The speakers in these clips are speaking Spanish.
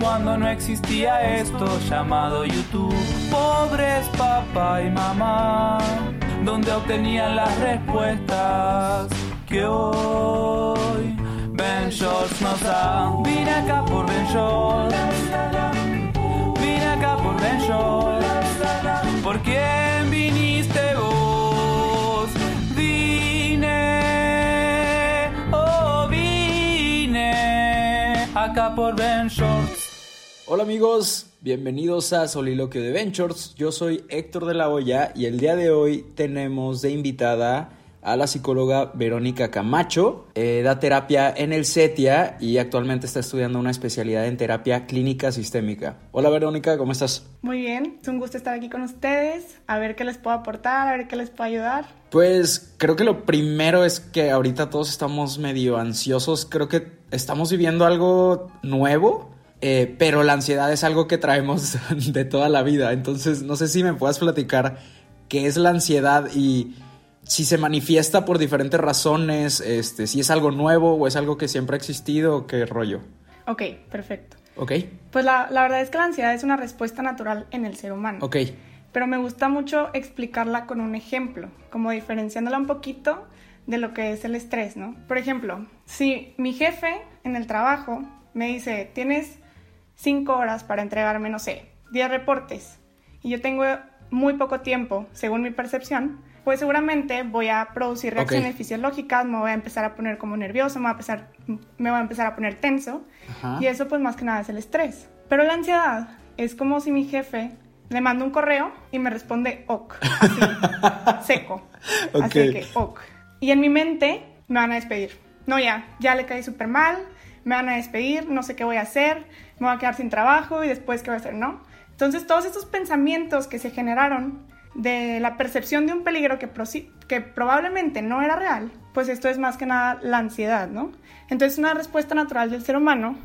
cuando no existía esto llamado YouTube. Pobres papá y mamá, donde obtenían las respuestas que hoy Ben Shorts nos da. Vine acá por Ben Shorts, vine acá por Ben Shorts. ¿Por quién viniste vos? Vine, oh vine acá por Ben Shorts. Hola amigos, bienvenidos a Soliloquio de Ventures. Yo soy Héctor de la Hoya y el día de hoy tenemos de invitada a la psicóloga Verónica Camacho. Eh, da terapia en el CETIA y actualmente está estudiando una especialidad en terapia clínica sistémica. Hola Verónica, ¿cómo estás? Muy bien, es un gusto estar aquí con ustedes, a ver qué les puedo aportar, a ver qué les puedo ayudar. Pues creo que lo primero es que ahorita todos estamos medio ansiosos, creo que estamos viviendo algo nuevo. Eh, pero la ansiedad es algo que traemos de toda la vida. Entonces, no sé si me puedas platicar qué es la ansiedad y si se manifiesta por diferentes razones, este, si es algo nuevo o es algo que siempre ha existido o qué rollo. Ok, perfecto. Ok, Pues la, la verdad es que la ansiedad es una respuesta natural en el ser humano. ok, Pero me gusta mucho explicarla con un ejemplo, como diferenciándola un poquito de lo que es el estrés, ¿no? Por ejemplo, si mi jefe en el trabajo me dice, tienes cinco horas para entregarme, no sé, 10 reportes, y yo tengo muy poco tiempo, según mi percepción, pues seguramente voy a producir reacciones fisiológicas, me voy a empezar a poner como nervioso, me voy a empezar, me voy a, empezar a poner tenso, Ajá. y eso pues más que nada es el estrés. Pero la ansiedad es como si mi jefe le manda un correo y me responde ok, así, seco. Así que ok. Y en mi mente me van a despedir. No, ya, ya le caí súper mal, me van a despedir, no sé qué voy a hacer, me voy a quedar sin trabajo y después qué voy a hacer, ¿no? Entonces todos estos pensamientos que se generaron de la percepción de un peligro que, que probablemente no era real, pues esto es más que nada la ansiedad, ¿no? Entonces una respuesta natural del ser humano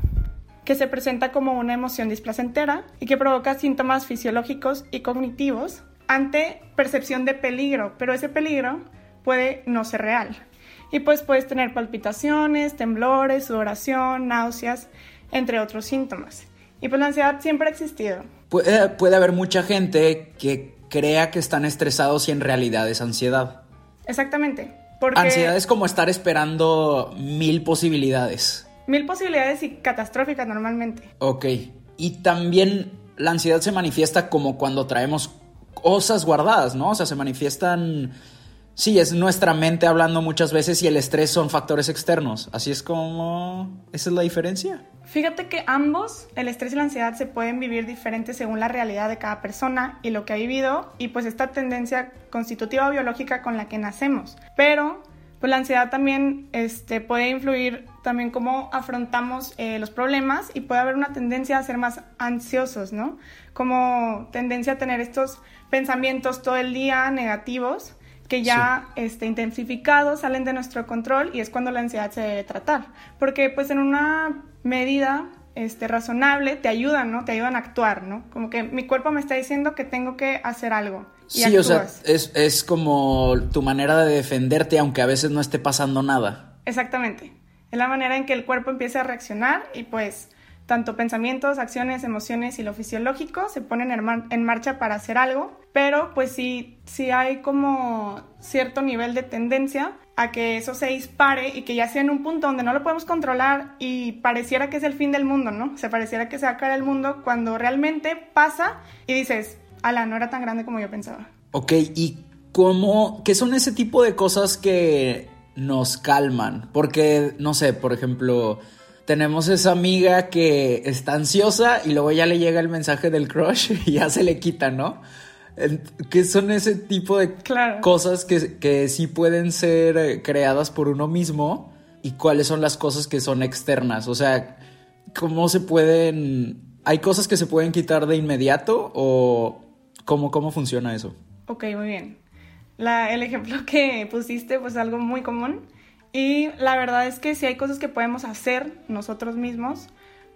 que se presenta como una emoción displacentera y que provoca síntomas fisiológicos y cognitivos ante percepción de peligro, pero ese peligro puede no ser real. Y pues puedes tener palpitaciones, temblores, sudoración, náuseas, entre otros síntomas. Y pues la ansiedad siempre ha existido. Puede, puede haber mucha gente que crea que están estresados y en realidad es ansiedad. Exactamente. Porque Ansiedad es como estar esperando mil posibilidades. mil posibilidades y catastróficas normalmente. Ok. Y también la ansiedad se manifiesta como cuando traemos cosas guardadas, ¿no? O sea, se manifiestan... Sí, es nuestra mente hablando muchas veces y el estrés son factores externos. Así es como... ¿Esa es la diferencia? Fíjate que ambos, el estrés y la ansiedad, se pueden vivir diferentes según la realidad de cada persona y lo que ha vivido y pues esta tendencia constitutiva biológica con la que nacemos. Pero pues la ansiedad también este, puede influir también cómo afrontamos eh, los problemas y puede haber una tendencia a ser más ansiosos, ¿no? Como tendencia a tener estos pensamientos todo el día negativos que ya este, intensificados salen de nuestro control y es cuando la ansiedad se debe tratar. Porque pues en una medida este, razonable te ayudan, ¿no? Te ayudan a actuar, ¿no? Como que mi cuerpo me está diciendo que tengo que hacer algo. Y Sí, o sea, es, es como tu manera de defenderte aunque a veces no esté pasando nada. Exactamente. Es la manera en que el cuerpo empieza a reaccionar y pues tanto pensamientos, acciones, emociones y lo fisiológico se ponen en, mar- en marcha para hacer algo, pero pues sí, hay como cierto nivel de tendencia a que eso se dispare y que ya sea en un punto donde no lo podemos controlar y pareciera que es el fin del mundo, ¿no? O sea, pareciera que se va a caer el mundo cuando realmente pasa y dices, ala, no era tan grande como yo pensaba. Ok, ¿y cómo, qué son ese tipo de cosas que nos calman? Porque, no sé, por ejemplo, tenemos esa amiga que está ansiosa y luego ya le llega el mensaje del crush y ya se le quita, ¿no? ¿Qué son ese tipo de Claro. cosas que, que sí pueden ser eh, creadas por uno mismo? ¿Y cuáles son las cosas que son externas? O sea, ¿cómo se pueden... ¿Hay cosas que se pueden quitar de inmediato o cómo, cómo funciona eso? Ok, muy bien. La- el ejemplo que pusiste, pues es algo muy común. Y la verdad es que sí hay cosas que podemos hacer nosotros mismos,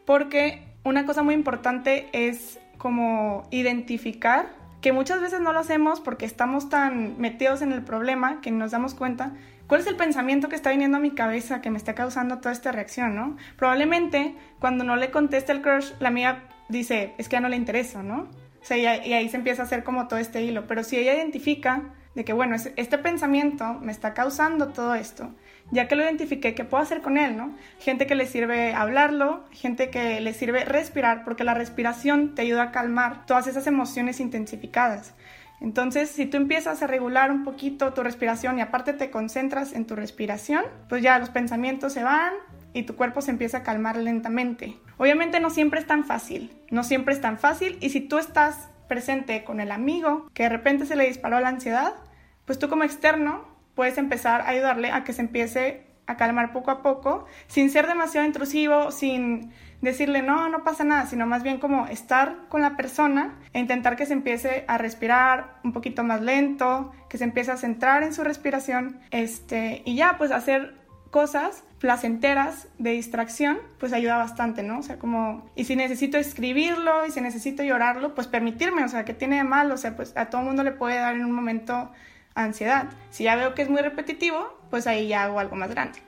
porque una cosa muy importante es como identificar que muchas veces no lo hacemos porque estamos tan metidos en el problema que nos damos cuenta cuál es el pensamiento que está viniendo a mi cabeza que me está causando toda esta reacción, ¿no? Probablemente cuando no le conteste el crush, la amiga dice, es que ya no le intereso, ¿no? O sea, y, ahí- se empieza a hacer como todo este hilo. Pero si ella identifica de que, bueno, es- este pensamiento me está causando todo esto, ya que lo identifiqué, ¿qué puedo hacer con él, no? Gente que le sirve hablarlo, gente que le sirve respirar, porque la respiración te ayuda a calmar todas esas emociones intensificadas. Entonces, si tú empiezas a regular un poquito tu respiración y aparte te concentras en tu respiración, pues ya los pensamientos se van y tu cuerpo se empieza a calmar lentamente. Obviamente no siempre es tan fácil, no siempre es tan fácil y si tú estás presente con el amigo que de repente se le disparó la ansiedad, pues tú como externo puedes empezar a ayudarle a que se empiece a calmar poco a poco, sin ser demasiado intrusivo, sin decirle no, no pasa nada, sino más bien como estar con la persona e intentar que se empiece a respirar un poquito más lento, que se empiece a centrar en su respiración, este, y ya pues hacer cosas placenteras de distracción, pues ayuda bastante, ¿no? O sea, como, y si necesito escribirlo y si necesito llorarlo, pues permitirme, o sea, ¿qué tiene de mal? O sea, pues a todo mundo le puede dar en un momento ansiedad. Si ya veo que es muy repetitivo, pues ahí ya hago algo más grande.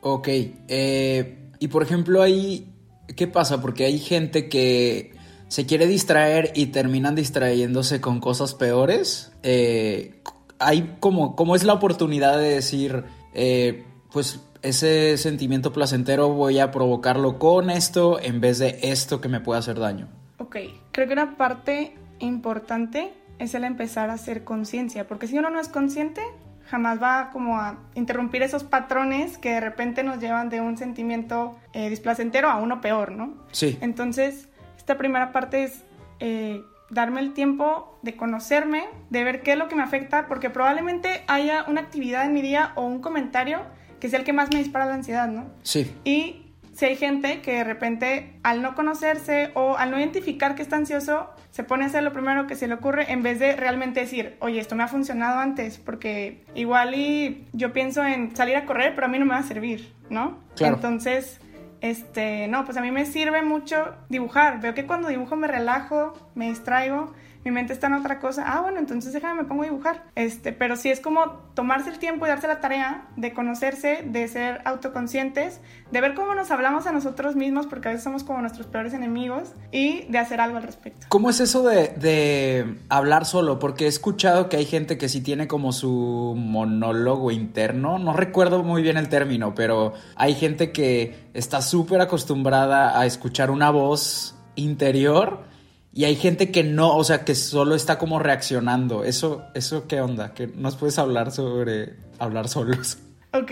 Ok, eh, y por ejemplo ahí, ¿qué pasa? Porque hay gente que se quiere distraer y terminan distrayéndose con cosas peores. Eh, hay como, como es la oportunidad de decir, eh, pues ese sentimiento placentero voy a provocarlo con esto en vez de esto que me puede hacer daño. Ok, creo que una parte importante es el empezar a hacer conciencia, porque si uno no es consciente, jamás va como a interrumpir esos patrones que de repente nos llevan de un sentimiento eh, displacentero a uno peor, ¿no? Sí. Entonces, esta primera parte es eh, darme el tiempo de conocerme, de ver qué es lo que me afecta, porque probablemente haya una actividad en mi día o un comentario que sea el que más me dispara la ansiedad, ¿no? Sí. Y si hay gente que de repente al no conocerse o al no identificar que está ansioso, se pone a hacer lo primero que se le ocurre en vez de realmente decir, oye, esto me ha funcionado antes, porque igual y yo pienso en salir a correr, pero a mí no me va a servir, ¿no? Claro. Entonces, este, no, pues a mí me sirve mucho dibujar. Veo que cuando dibujo me relajo, me distraigo, mi mente está en otra cosa. Ah, bueno, entonces déjame, me pongo a dibujar. Este, pero sí es como tomarse el tiempo y darse la tarea de conocerse, de ser autoconscientes, de ver cómo nos hablamos a nosotros mismos, porque a veces somos como nuestros peores enemigos, y de hacer algo al respecto. ¿Cómo es eso de, de hablar solo? Porque he escuchado que hay gente que sí tiene como su monólogo interno. No recuerdo muy bien el término, pero hay gente que está súper acostumbrada a escuchar una voz interior y hay gente que no, o sea, que solo está como reaccionando. ¿Eso, eso qué onda? ¿Que nos puedes hablar sobre hablar solos? Ok,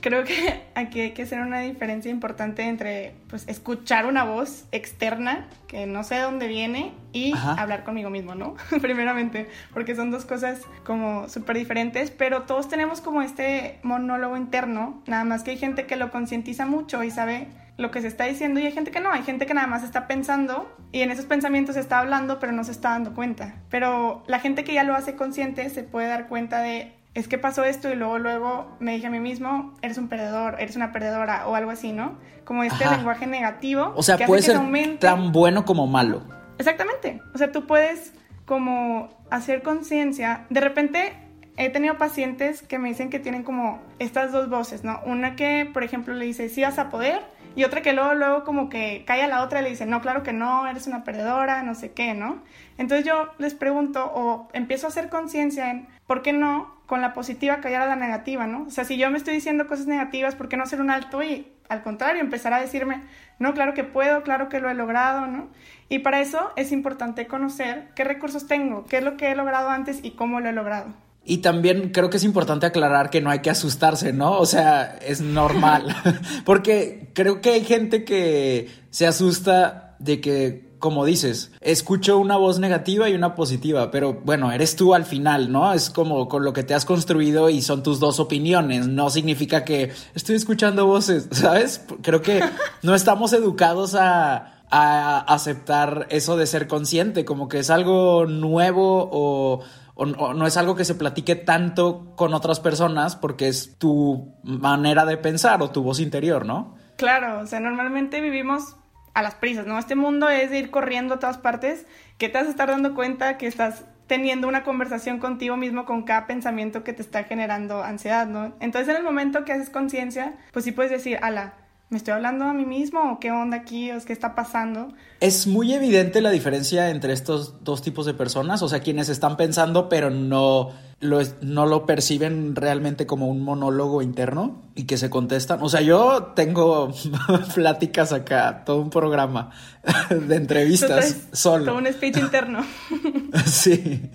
creo que aquí hay que hacer una diferencia importante entre pues, escuchar una voz externa que no sé de dónde viene y Ajá. hablar conmigo mismo, ¿no? Primeramente, porque son dos cosas como súper diferentes, pero todos tenemos como este monólogo interno, nada más que hay gente que lo concientiza mucho y sabe lo que se está diciendo y hay gente que no, hay gente que nada más está pensando y en esos pensamientos está hablando pero no se está dando cuenta. Pero la gente que ya lo hace consciente se puede dar cuenta de es que pasó esto y luego luego me dije a mí mismo, eres un perdedor, eres una perdedora o algo así, ¿no? Como este Ajá. lenguaje negativo. O sea, que hace puede que ser se tan bueno como malo. Exactamente. O sea, tú puedes como hacer conciencia. De repente he tenido pacientes que me dicen que tienen como estas dos voces, ¿no? Una que, por ejemplo, le dice, sí vas a poder, y otra que luego, luego como que cae a la otra y le dice, no, claro que no, eres una perdedora, no sé qué, ¿no? Entonces yo les pregunto o empiezo a hacer conciencia en, ¿por qué no con la positiva callar a la negativa, ¿no? O sea, si yo me estoy diciendo cosas negativas, ¿por qué no hacer un alto y al contrario, empezar a decirme, no, claro que puedo, claro que lo he logrado, ¿no? Y para eso es importante conocer qué recursos tengo, qué es lo que he logrado antes y cómo lo he logrado. Y también creo que es importante aclarar que no hay que asustarse, ¿no? O sea, es normal. Porque creo que hay gente que se asusta de que como dices, escucho una voz negativa y una positiva, pero bueno, eres tú al final, ¿no? Es como con lo que te has construido y son tus dos opiniones, no significa que estoy escuchando voces, ¿sabes? Creo que no estamos educados a, a aceptar eso de ser consciente, como que es algo nuevo o no es algo que se platique tanto con otras personas porque es tu manera de pensar o tu voz interior, ¿no? Claro, o sea, normalmente vivimos a las prisas, ¿no? Este mundo es de ir corriendo a todas partes, que te vas a estar dando cuenta que estás teniendo una conversación contigo mismo con cada pensamiento que te está generando ansiedad, ¿no? Entonces en el momento que haces conciencia, pues sí puedes decir, ala, ¿me estoy hablando a mí mismo o qué onda aquí o qué está pasando? Es muy evidente la diferencia entre estos dos tipos de personas, o sea, quienes están pensando pero no lo, no lo perciben realmente como un monólogo interno y que se contestan. O sea, yo tengo pláticas acá, todo un programa de entrevistas solo. Todo un speech interno. sí.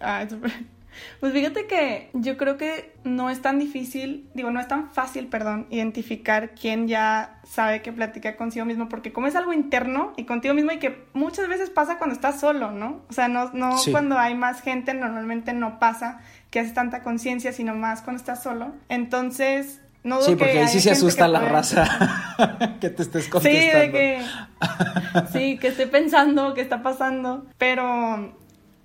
Ah, súper. Pues fíjate que yo creo que no es tan difícil, digo, no es tan fácil, perdón, identificar quién ya sabe que platica consigo mismo, porque como es algo interno y contigo mismo y que muchas veces pasa cuando estás solo, ¿no? O sea, no, no cuando hay más gente, normalmente no pasa que haces tanta conciencia, sino más cuando estás solo. Entonces, no sí, porque ahí sí se asusta la raza que te estés contestando. Sí, de que, sí, que estoy pensando, que está pasando, pero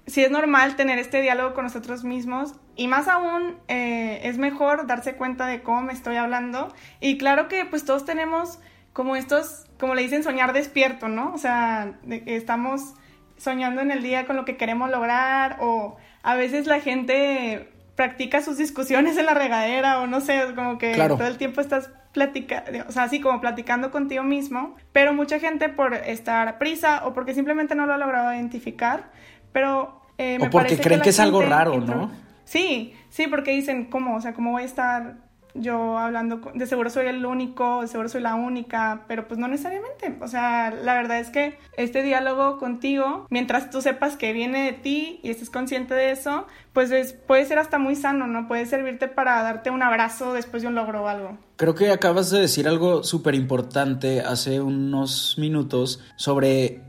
sí es normal tener este diálogo con nosotros mismos y más aún eh, es mejor darse cuenta de cómo me estoy hablando y claro que pues todos tenemos como estos, como le dicen, soñar despierto, ¿no? O sea, estamos soñando en el día con lo que queremos lograr o a veces la gente practica sus discusiones en la regadera o no sé, como que todo el tiempo estás platicando, o sea, así como platicando contigo mismo, pero mucha gente por estar a prisa o porque simplemente no lo ha logrado identificar, pero... Eh, o porque creen que, es algo raro, ¿no? Sí, sí, porque dicen, ¿cómo? O sea, ¿cómo voy a estar yo hablando? De seguro soy el único, de seguro soy la única, pero pues no necesariamente. O sea, la verdad es que este diálogo contigo, mientras tú sepas que viene de ti y estés consciente de eso, pues es, puede ser hasta muy sano, ¿no? Puede servirte para darte un abrazo después de un logro o algo. Creo que acabas de decir algo súper importante hace unos minutos sobre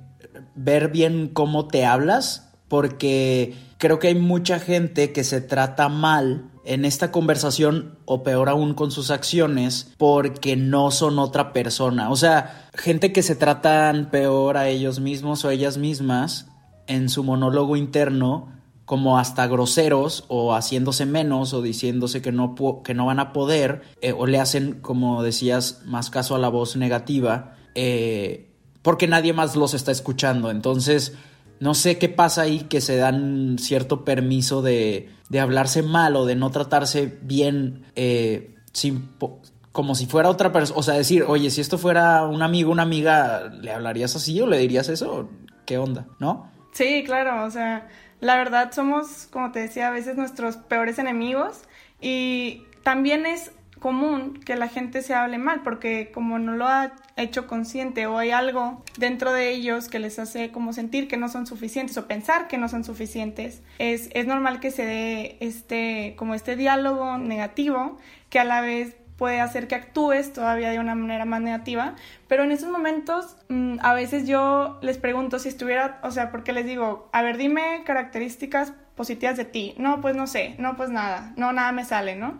ver bien cómo te hablas, porque creo que hay mucha gente que se trata mal en esta conversación o peor aún con sus acciones porque no son otra persona. O sea, gente que se tratan peor a ellos mismos o ellas mismas en su monólogo interno como hasta groseros o haciéndose menos o diciéndose que no, que no van a poder eh, o le hacen, como decías, más caso a la voz negativa. Eh, porque nadie más los está escuchando. Entonces, no sé qué pasa ahí que se dan cierto permiso de, de hablarse mal o de no tratarse bien eh, sin, como si fuera otra persona. O sea, decir, oye, si esto fuera un amigo, una amiga, ¿le hablarías así o le dirías eso? ¿Qué onda? ¿No? Sí, claro, o sea, la verdad somos, como te decía, a veces nuestros peores enemigos y también es común que la gente se hable mal porque como no lo ha hecho consciente o hay algo dentro de ellos que les hace como sentir que no son suficientes o pensar que no son suficientes, es, es normal que se dé este, como este diálogo negativo que a la vez puede hacer que actúes todavía de una manera más negativa, pero en esos momentos mm, a veces yo les pregunto si estuviera, o sea, porque les digo, a ver, dime características positivas de ti. No, pues no sé, no, pues nada, no, nada me sale, ¿no?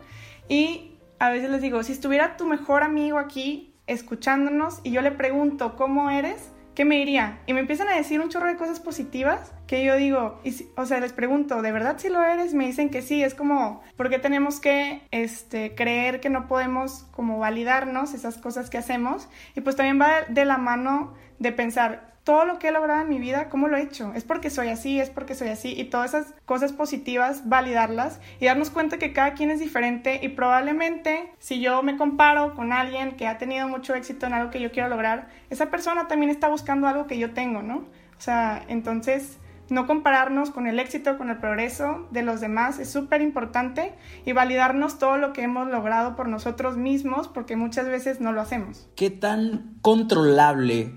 Y a veces les digo, si estuviera tu mejor amigo aquí escuchándonos y yo le pregunto cómo eres, ¿qué me diría? Y me empiezan a decir un chorro de cosas positivas que yo digo, o sea, les pregunto, ¿de verdad si lo eres? Me dicen que sí, es como, ¿por qué tenemos que este, creer que no podemos como validarnos esas cosas que hacemos? Y pues también va de la mano de pensar, todo lo que he logrado en mi vida, ¿cómo lo he hecho? Es porque soy así, es porque soy así, y todas esas cosas positivas, validarlas y darnos cuenta que cada quien es diferente y probablemente si yo me comparo con alguien que ha tenido mucho éxito en algo que yo quiero lograr, esa persona también está buscando algo que yo tengo, ¿no? O sea, entonces no compararnos con el éxito, con el progreso de los demás es súper importante y validarnos todo lo que hemos logrado por nosotros mismos porque muchas veces no lo hacemos. ¿Qué tan controlable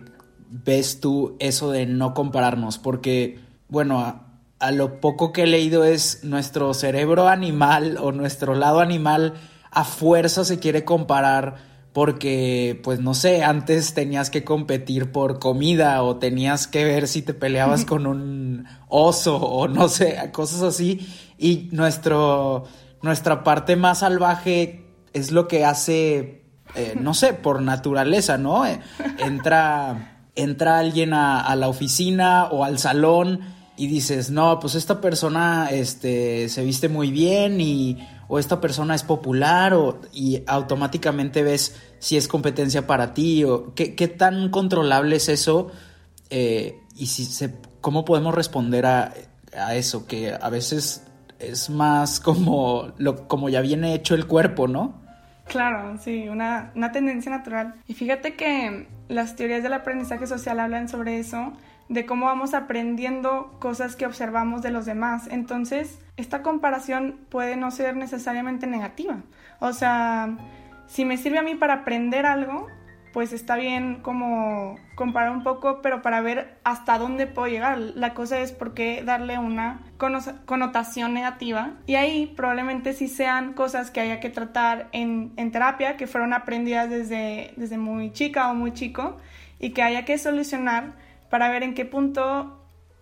ves tú eso de no compararnos? Porque, bueno, a, lo poco que he leído es nuestro cerebro animal o nuestro lado animal a fuerza se quiere comparar porque, pues no sé, antes tenías que competir por comida o tenías que ver si te peleabas con un oso o no sé, cosas así. Y nuestro, nuestra parte más salvaje es lo que hace, eh, no sé, por naturaleza, ¿no? Eh, entra, entra alguien a, a la oficina o al salón y dices, no, pues esta persona este, se viste muy bien y o esta persona es popular o, y automáticamente ves si es competencia para ti o qué, qué tan controlable es eso eh, y si se, cómo podemos responder a, a, eso, que a veces es más como, lo, como ya viene hecho el cuerpo, ¿no? Claro, sí, una, una tendencia natural. Y fíjate que las teorías del aprendizaje social hablan sobre eso de cómo vamos aprendiendo cosas que observamos de los demás. Entonces, esta comparación puede no ser necesariamente negativa. O sea, si me sirve a mí para aprender algo, pues está bien como comparar un poco, pero para ver hasta dónde puedo llegar. La cosa es por qué darle una connotación negativa. Y ahí probablemente sí sean cosas que haya que tratar en, en terapia, que fueron aprendidas desde, desde muy chica o muy chico, y que haya que solucionar para ver en qué punto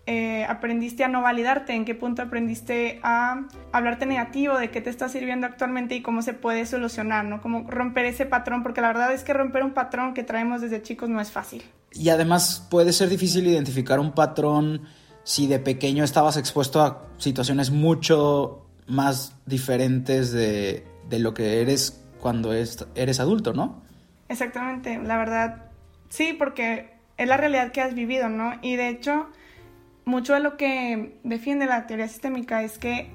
eh, aprendiste a no validarte, en qué punto aprendiste a hablarte negativo, de qué te está sirviendo actualmente y cómo se puede solucionar, ¿no? Cómo romper ese patrón, porque la verdad es que romper un patrón que traemos desde chicos no es fácil. Y además puede ser difícil identificar un patrón si de pequeño estabas expuesto a situaciones mucho más diferentes de, de lo que eres cuando es, eres adulto, ¿no? Exactamente, la verdad, sí, porque es la realidad que has vivido, ¿no? Y de hecho, mucho de lo que defiende la teoría sistémica es que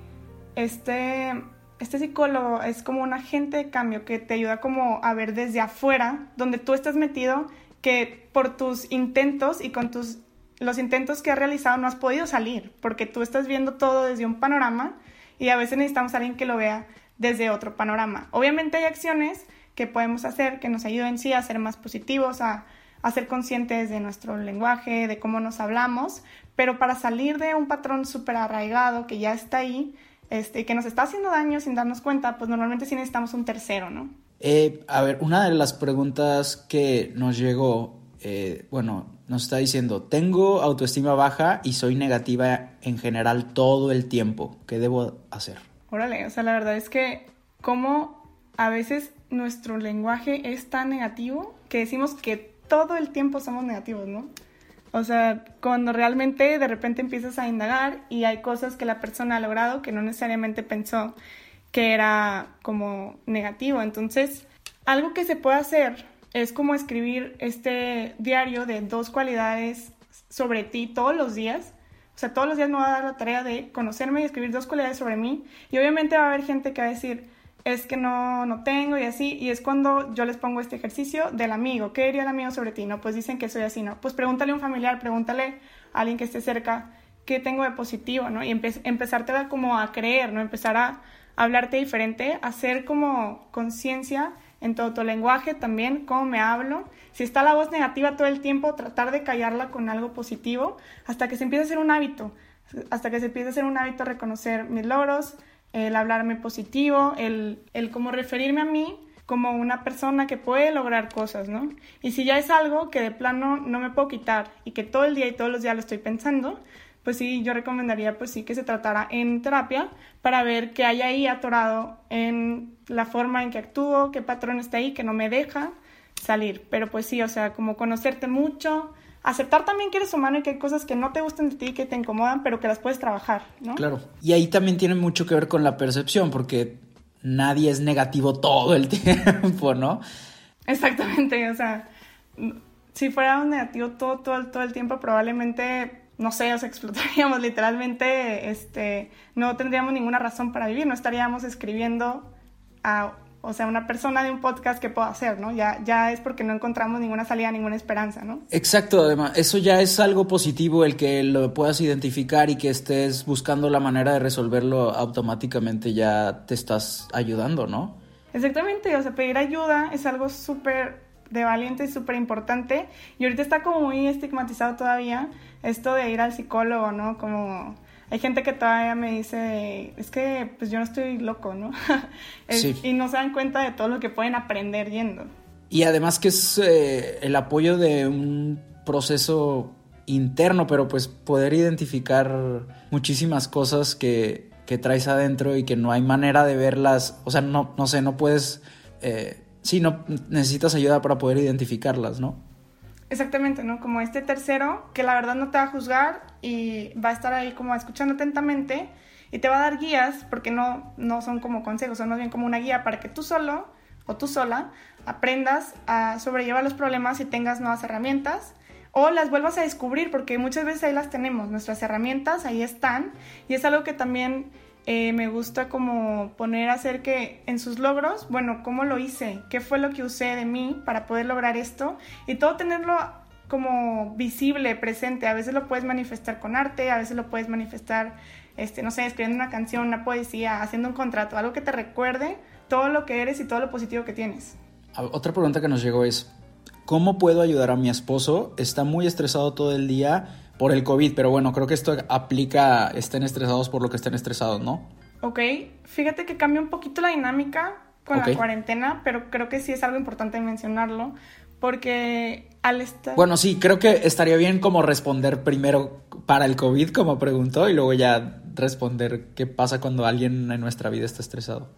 este, este psicólogo es como un agente de cambio que te ayuda como a ver desde afuera, donde tú estás metido, que por tus intentos y con tus los intentos que has realizado no has podido salir, porque tú estás viendo todo desde un panorama y a veces necesitamos a alguien que lo vea desde otro panorama. Obviamente hay acciones que podemos hacer que nos ayuden sí a ser más positivos, a a ser conscientes de nuestro lenguaje, de cómo nos hablamos, pero para salir de un patrón súper arraigado que ya está ahí, este, que nos está haciendo daño sin darnos cuenta, pues normalmente sí necesitamos un tercero, ¿no? Eh, a ver, una de las preguntas que nos llegó, eh, bueno, nos está diciendo, tengo autoestima baja y soy negativa en general todo el tiempo, ¿qué debo hacer? Órale, o sea, la verdad es que como a veces nuestro lenguaje es tan negativo que decimos que todo el tiempo somos negativos, ¿no? O sea, cuando realmente de repente empiezas a indagar y hay cosas que la persona ha logrado que no necesariamente pensó que era como negativo. Entonces, algo que se puede hacer es como escribir este diario de dos cualidades sobre ti todos los días. O sea, todos los días me va a dar la tarea de conocerme y escribir dos cualidades sobre mí. Y obviamente va a haber gente que va a decir, es que no, no tengo y así, y es cuando yo les pongo este ejercicio del amigo, ¿qué diría el amigo sobre ti? No, pues dicen que soy así, ¿no? Pues pregúntale a un familiar, pregúntale a alguien que esté cerca, ¿qué tengo de positivo, ¿no? Y empezarte a como a creer, ¿no? Empezar a hablarte diferente, hacer como conciencia en todo tu lenguaje también, cómo me hablo. Si está la voz negativa todo el tiempo, tratar de callarla con algo positivo hasta que se empiece a hacer un hábito, hasta que se empiece a hacer un hábito reconocer mis logros, el hablarme positivo, el, el como referirme a mí como una persona que puede lograr cosas, ¿no? Y si ya es algo que de plano no me puedo quitar y que todo el día y todos los días lo estoy pensando, pues sí, yo recomendaría pues sí que se tratara en terapia para ver qué hay ahí atorado en la forma en que actúo, qué patrón está ahí que no me deja salir. Pero pues sí, o sea, como conocerte mucho, aceptar también que eres humano y que hay cosas que no te gustan de ti, que te incomodan, pero que las puedes trabajar, ¿no? Claro. Y ahí también tiene mucho que ver con la percepción, porque nadie es negativo todo el tiempo, ¿no? Exactamente, o sea, si fuera un negativo todo, todo, todo el tiempo, probablemente, no sé, o sea, explotaríamos literalmente, este, no tendríamos ninguna razón para vivir, no estaríamos escribiendo a o sea, una persona de un podcast que pueda hacer, ¿no? Ya, ya es porque no encontramos ninguna salida, ninguna esperanza, ¿no? Exacto, además, eso ya es algo positivo el que lo puedas identificar y que estés buscando la manera de resolverlo automáticamente ya te estás ayudando, ¿no? Exactamente, o sea, pedir ayuda es algo súper de valiente y súper importante y ahorita está como muy estigmatizado todavía esto de ir al psicólogo, ¿no? Como hay gente que todavía me dice, es que pues yo no estoy loco, ¿no? Y no se dan cuenta de todo lo que pueden aprender yendo. Y además que es eh, el apoyo de un proceso interno, pero pues poder identificar muchísimas cosas que, que traes adentro y que no hay manera de verlas, o sea, no, no sé, no puedes, eh, sí, no necesitas ayuda para poder identificarlas, ¿no? Exactamente, ¿no? Como este tercero que la verdad no te va a juzgar y va a estar ahí como escuchando atentamente y te va a dar guías, porque no, no son como consejos, son más bien como una guía para que tú solo o tú sola aprendas a sobrellevar los problemas y tengas nuevas herramientas o las vuelvas a descubrir, porque muchas veces ahí las tenemos, nuestras herramientas ahí están y es algo que también eh, me gusta como poner a hacer que en sus logros, bueno, ¿cómo lo hice? ¿Qué fue lo que usé de mí para poder lograr esto? Y todo tenerlo como visible, presente. A veces lo puedes manifestar con arte, a veces lo puedes manifestar, este, no sé, escribiendo una canción, una poesía, haciendo un contrato, algo que te recuerde todo lo que eres y todo lo positivo que tienes. Otra pregunta que nos llegó es, ¿cómo puedo ayudar a mi esposo? Está muy estresado todo el día por el COVID, pero bueno, creo que esto aplica, estén estresados por lo que estén estresados, ¿no? Ok, fíjate que cambia un poquito la dinámica con la cuarentena, pero creo que sí es algo importante mencionarlo, porque al estar... Bueno, sí, creo que estaría bien como responder primero para el COVID, como preguntó, y luego ya responder qué pasa cuando alguien en nuestra vida está estresado.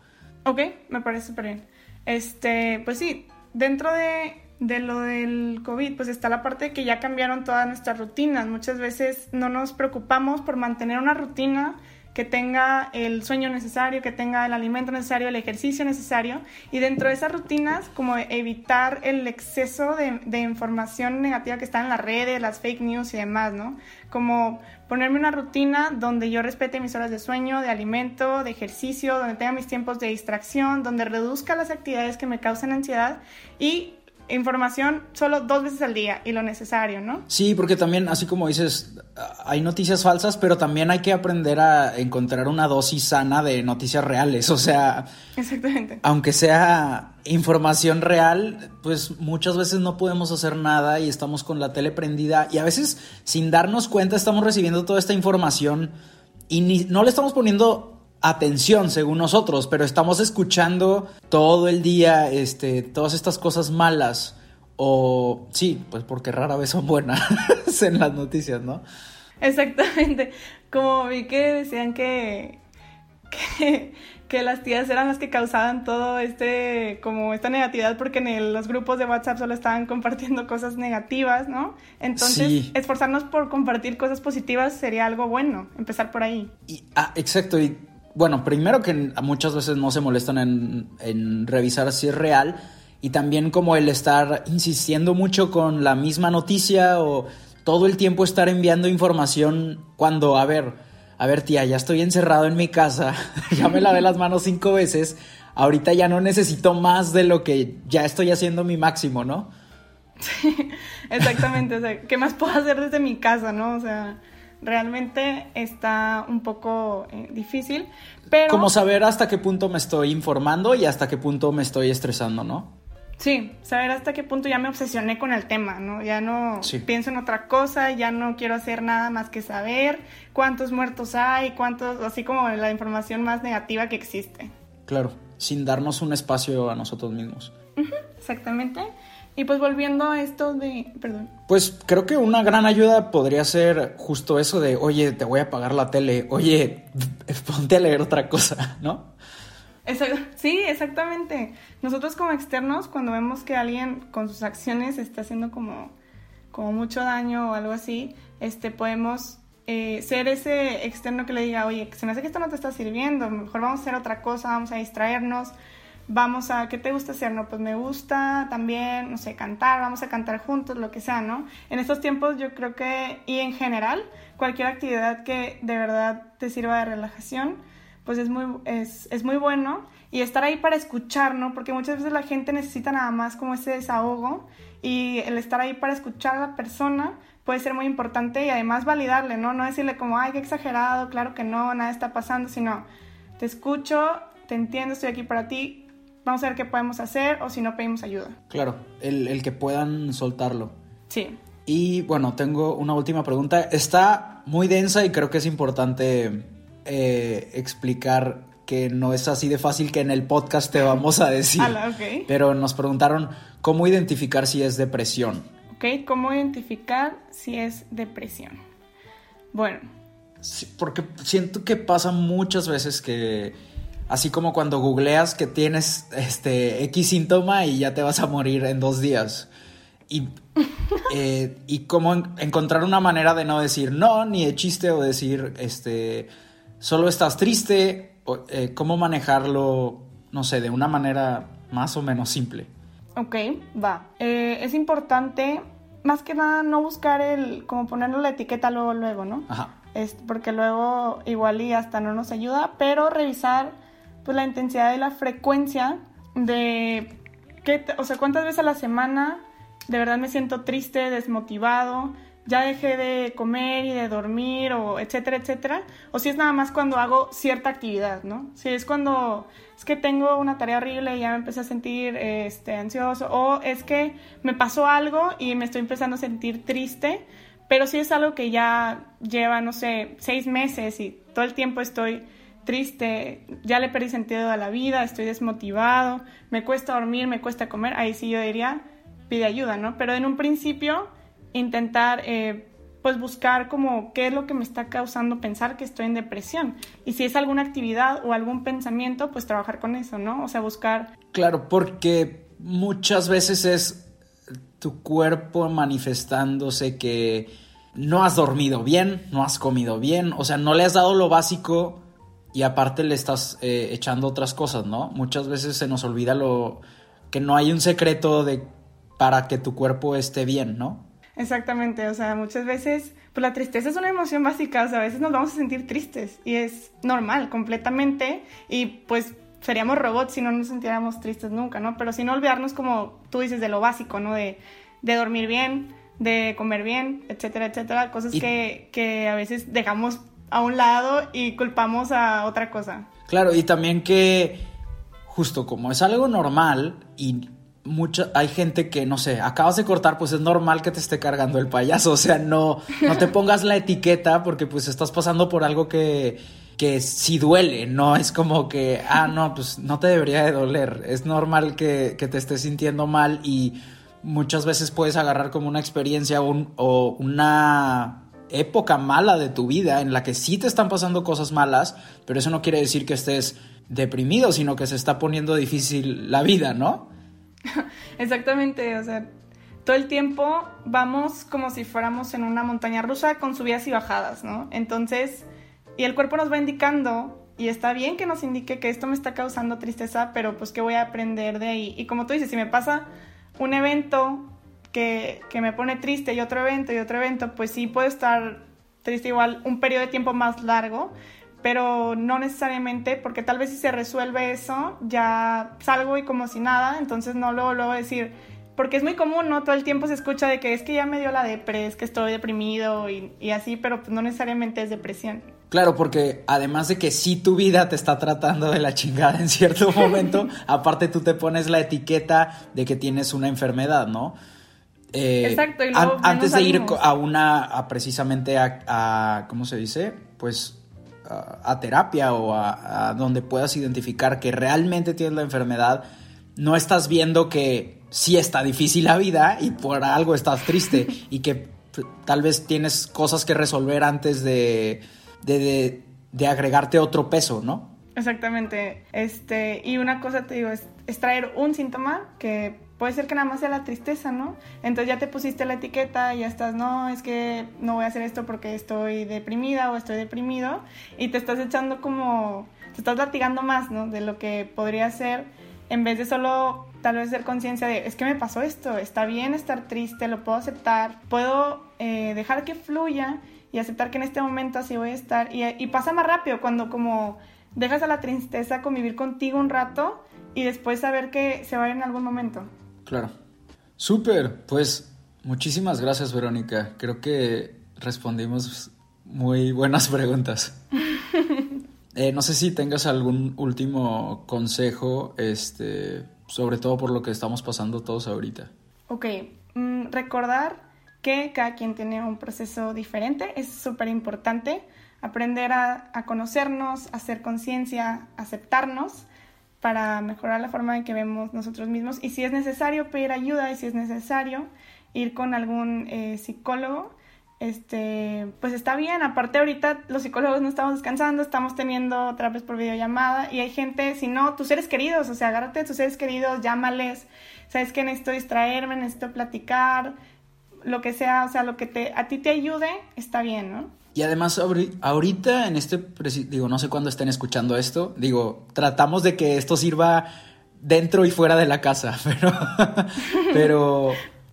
Ok, me parece súper bien. Este, pues sí, dentro de, de, lo del COVID, pues está la parte de que ya cambiaron todas nuestras rutinas. Muchas veces no nos preocupamos por mantener una rutina que tenga el sueño necesario, que tenga el alimento necesario, el ejercicio necesario. Y dentro de esas rutinas, como evitar el exceso de, información negativa que está en las redes, las fake news y demás, ¿no? Como ponerme una rutina donde yo respete mis horas de sueño, de alimento, de ejercicio, donde tenga mis tiempos de distracción, donde reduzca las actividades que me causan ansiedad y información solo dos veces al día y lo necesario, ¿no? Sí, porque también, así como dices, hay noticias falsas, pero también hay que aprender a encontrar una dosis sana de noticias reales. O sea, exactamente. Aunque sea información real, pues muchas veces no podemos hacer nada y estamos con la tele prendida y a veces sin darnos cuenta estamos recibiendo toda esta información y ni, no le estamos poniendo atención según nosotros, pero estamos escuchando todo el día este, todas estas cosas malas o sí, pues porque rara vez son buenas en las noticias, ¿no? Exactamente, como vi que decían que, que, que, las tías eran las que causaban todo este, como esta negatividad porque en los grupos de WhatsApp solo estaban compartiendo cosas negativas, ¿no? Entonces, esforzarnos por compartir cosas positivas sería algo bueno, empezar por ahí. Y, ah, exacto, y bueno, primero que muchas veces no se molestan en, revisar si es real y también como el estar insistiendo mucho con la misma noticia o todo el tiempo estar enviando información cuando, a ver, a ver tía, ya estoy encerrado en mi casa, ya me lavé las manos cinco veces, ahorita ya no necesito más de lo que ya estoy haciendo mi máximo, ¿no? Sí, exactamente, o sea, ¿qué más puedo hacer desde mi casa, no? O sea realmente está un poco eh, difícil, pero... Como saber hasta qué punto me estoy informando y hasta qué punto me estoy estresando, ¿no? Sí, saber hasta qué punto ya me obsesioné con el tema, ¿no? Ya no pienso en otra cosa, ya no quiero hacer nada más que saber cuántos muertos hay, cuántos, así como la información más negativa que existe. Claro, sin darnos un espacio a nosotros mismos. exactamente. Y pues volviendo a esto de, perdón. Pues creo que una gran ayuda podría ser justo eso de, oye, te voy a apagar la tele, oye, ponte a leer otra cosa, ¿no? Sí, exactamente. Nosotros como externos, cuando vemos que alguien con sus acciones está haciendo como, como mucho daño o algo así, este, podemos eh, ser ese externo que le diga, oye, se me hace que esto no te está sirviendo, mejor vamos a hacer otra cosa, vamos a distraernos vamos a, ¿qué te gusta hacer? No, pues me gusta también, no sé, cantar, vamos a cantar juntos, lo que sea, ¿no? En estos tiempos yo creo que, y en general, cualquier actividad que de verdad te sirva de relajación, pues es muy, es, es muy bueno. Y estar ahí para escuchar, ¿no? Porque muchas veces la gente necesita nada más como ese desahogo y el estar ahí para escuchar a la persona puede ser muy importante y además validarle, ¿no? No decirle como, ay, qué exagerado, claro que no, nada está pasando, sino te escucho, te entiendo, estoy aquí para ti, vamos a ver qué podemos hacer o si no pedimos ayuda. Claro, el, que puedan soltarlo. Sí. Y bueno, tengo una última pregunta. Está muy densa y creo que es importante eh, explicar que no es así de fácil que en el podcast te vamos a decir. Ala, ok. Pero nos preguntaron cómo identificar si es depresión. Ok, ¿cómo identificar si es depresión? Bueno, Sí, porque siento que pasa muchas veces que, así como cuando googleas que tienes este X síntoma y ya te vas a morir en dos días. Y, eh, y cómo en- encontrar una manera de no decir no, ni de chiste, o decir, este, solo estás triste, o, eh, cómo manejarlo, no sé, de una manera más o menos simple. Ok, va. Eh, es importante, más que nada, no buscar el, como ponerle la etiqueta luego, luego, ¿no? Ajá. Es porque luego igual y hasta no nos ayuda, pero revisar pues la intensidad y la frecuencia de, o sea, cuántas veces a la semana de verdad me siento triste, desmotivado, ya dejé de comer y de dormir o etcétera, etcétera, o si es nada más cuando hago cierta actividad, ¿no? Si es cuando es que tengo una tarea horrible y ya me empecé a sentir este, ansioso, o es que me pasó algo y me estoy empezando a sentir triste, pero si es algo que ya lleva, no sé, seis meses y todo el tiempo estoy triste, ya le perdí sentido a la vida, estoy desmotivado, me cuesta dormir, me cuesta comer, ahí sí yo diría, pide ayuda, ¿no? Pero en un principio, intentar, eh, pues buscar como qué es lo que me está causando pensar que estoy en depresión. Y si es alguna actividad o algún pensamiento, pues trabajar con eso, ¿no? O sea, buscar Claro, porque muchas veces es tu cuerpo manifestándose que no has dormido bien, no has comido bien, o sea, no le has dado lo básico y aparte le estás eh, echando otras cosas, ¿no? Muchas veces se nos olvida lo que no hay un secreto de para que tu cuerpo esté bien, ¿no? Exactamente, o sea, muchas veces, pues la tristeza es una emoción básica, o sea, a veces nos vamos a sentir tristes y es normal, completamente, y pues seríamos robots si no nos sintiéramos tristes nunca, ¿no? Pero sin olvidarnos, como tú dices, de lo básico, ¿no? De, de dormir bien, de comer bien, etcétera, etcétera, cosas Y- que, que a veces dejamos a un lado y culpamos a otra cosa. Claro, y también que justo como es algo normal y mucha hay gente que no sé, acabas de cortar, pues es normal que te esté cargando el payaso, o sea, no no te pongas la etiqueta porque pues estás pasando por algo que que sí duele, no es como que, ah, no, pues no te debería de doler, es normal que, que te estés sintiendo mal y muchas veces puedes agarrar como una experiencia o, un- o una época mala de tu vida en la que sí te están pasando cosas malas, pero eso no quiere decir que estés deprimido, sino que se está poniendo difícil la vida, ¿no? Exactamente, o sea, todo el tiempo vamos como si fuéramos en una montaña rusa con subidas y bajadas, ¿no? Entonces, y el cuerpo nos va indicando, y está bien que nos indique que esto me está causando tristeza, pero pues que voy a aprender de ahí. Y como tú dices, si me pasa un evento que, que me pone triste y otro evento y otro evento, pues sí puedo estar triste igual un periodo de tiempo más largo, pero no necesariamente, porque tal vez si se resuelve eso, ya salgo y como si nada, entonces no luego, luego decir, porque es muy común, ¿no? Todo el tiempo se escucha de que es que ya me dio la depre, es que estoy deprimido y, y así, pero pues no necesariamente es depresión. Claro, porque además de que sí tu vida te está tratando de la chingada en cierto momento, aparte tú te pones la etiqueta de que tienes una enfermedad, ¿no? Eh, Exacto, y luego an- antes de ir a una, a precisamente a, a- ¿cómo se dice? Pues a, terapia o a, a donde puedas identificar que realmente tienes la enfermedad, no estás viendo que sí está difícil la vida y por algo estás triste y que tal vez tienes cosas que resolver antes de, de, de- de agregarte otro peso, ¿no? Exactamente. Este, y una cosa te digo, es, es traer un síntoma que puede ser que nada más sea la tristeza, ¿no? Entonces ya te pusiste la etiqueta y ya estás, no, es que no voy a hacer esto porque estoy deprimida o estoy deprimido y te estás echando como, te estás latigando más, ¿no? De lo que podría ser en vez de solo tal vez ser conciencia de, es que me pasó esto, está bien estar triste, lo puedo aceptar, puedo eh, dejar que fluya y aceptar que en este momento así voy a estar. Y, y pasa más rápido cuando como dejas a la tristeza convivir contigo un rato y después saber que se va a ir en algún momento. Claro. Súper, pues muchísimas gracias Verónica. Creo que respondimos muy buenas preguntas. Eh, no sé si tengas algún último consejo, este, sobre todo por lo que estamos pasando todos ahorita. Ok, mm, recordar que cada quien tiene un proceso diferente, es súper importante. aprender a, a conocernos, hacer conciencia, aceptarnos para mejorar la forma en que vemos nosotros mismos y si es necesario pedir ayuda y si es necesario ir con algún eh, psicólogo, este, pues está bien. Aparte ahorita los psicólogos no estamos descansando, estamos teniendo terapias por videollamada y hay gente, si no, tus seres queridos, o sea, agárrate a tus seres queridos, llámales, sabes que necesito distraerme, necesito platicar, lo que sea, o sea, lo que te, a ti te ayude, está bien, ¿no? Y además, ahorita en este, digo, no sé cuándo estén escuchando esto, digo, tratamos de que esto sirva dentro y fuera de la casa, pero, pero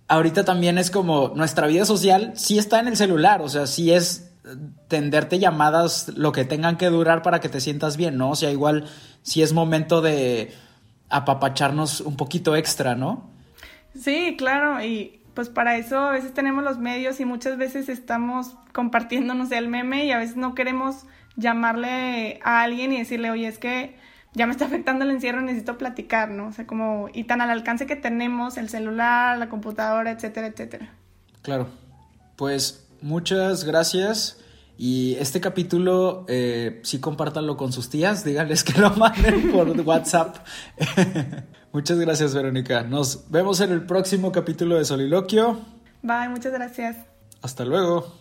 ahorita también es como nuestra vida social sí está en el celular, o sea, sí es tenderte llamadas lo que tengan que durar para que te sientas bien, ¿no? O sea, igual sí es momento de apapacharnos un poquito extra, ¿no? Sí, claro, y pues para eso a veces tenemos los medios y muchas veces estamos compartiéndonos el meme y a veces no queremos llamarle a alguien y decirle, oye, es que ya me está afectando el encierro, necesito platicar, ¿no? O sea, como, y tan al alcance que tenemos el celular, la computadora, etcétera, etcétera. Claro. Pues muchas gracias. Y este capítulo, eh, sí compártanlo con sus tías, díganles que lo manden por WhatsApp. muchas gracias, Verónica. Nos vemos en el próximo capítulo de Soliloquio. Bye, muchas gracias. Hasta luego.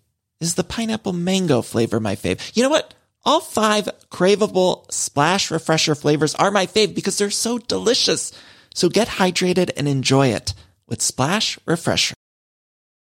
is the pineapple mango flavor my fave? You know what? All five craveable Splash Refresher flavors are my fave because they're so delicious. So get hydrated and enjoy it with Splash Refresher.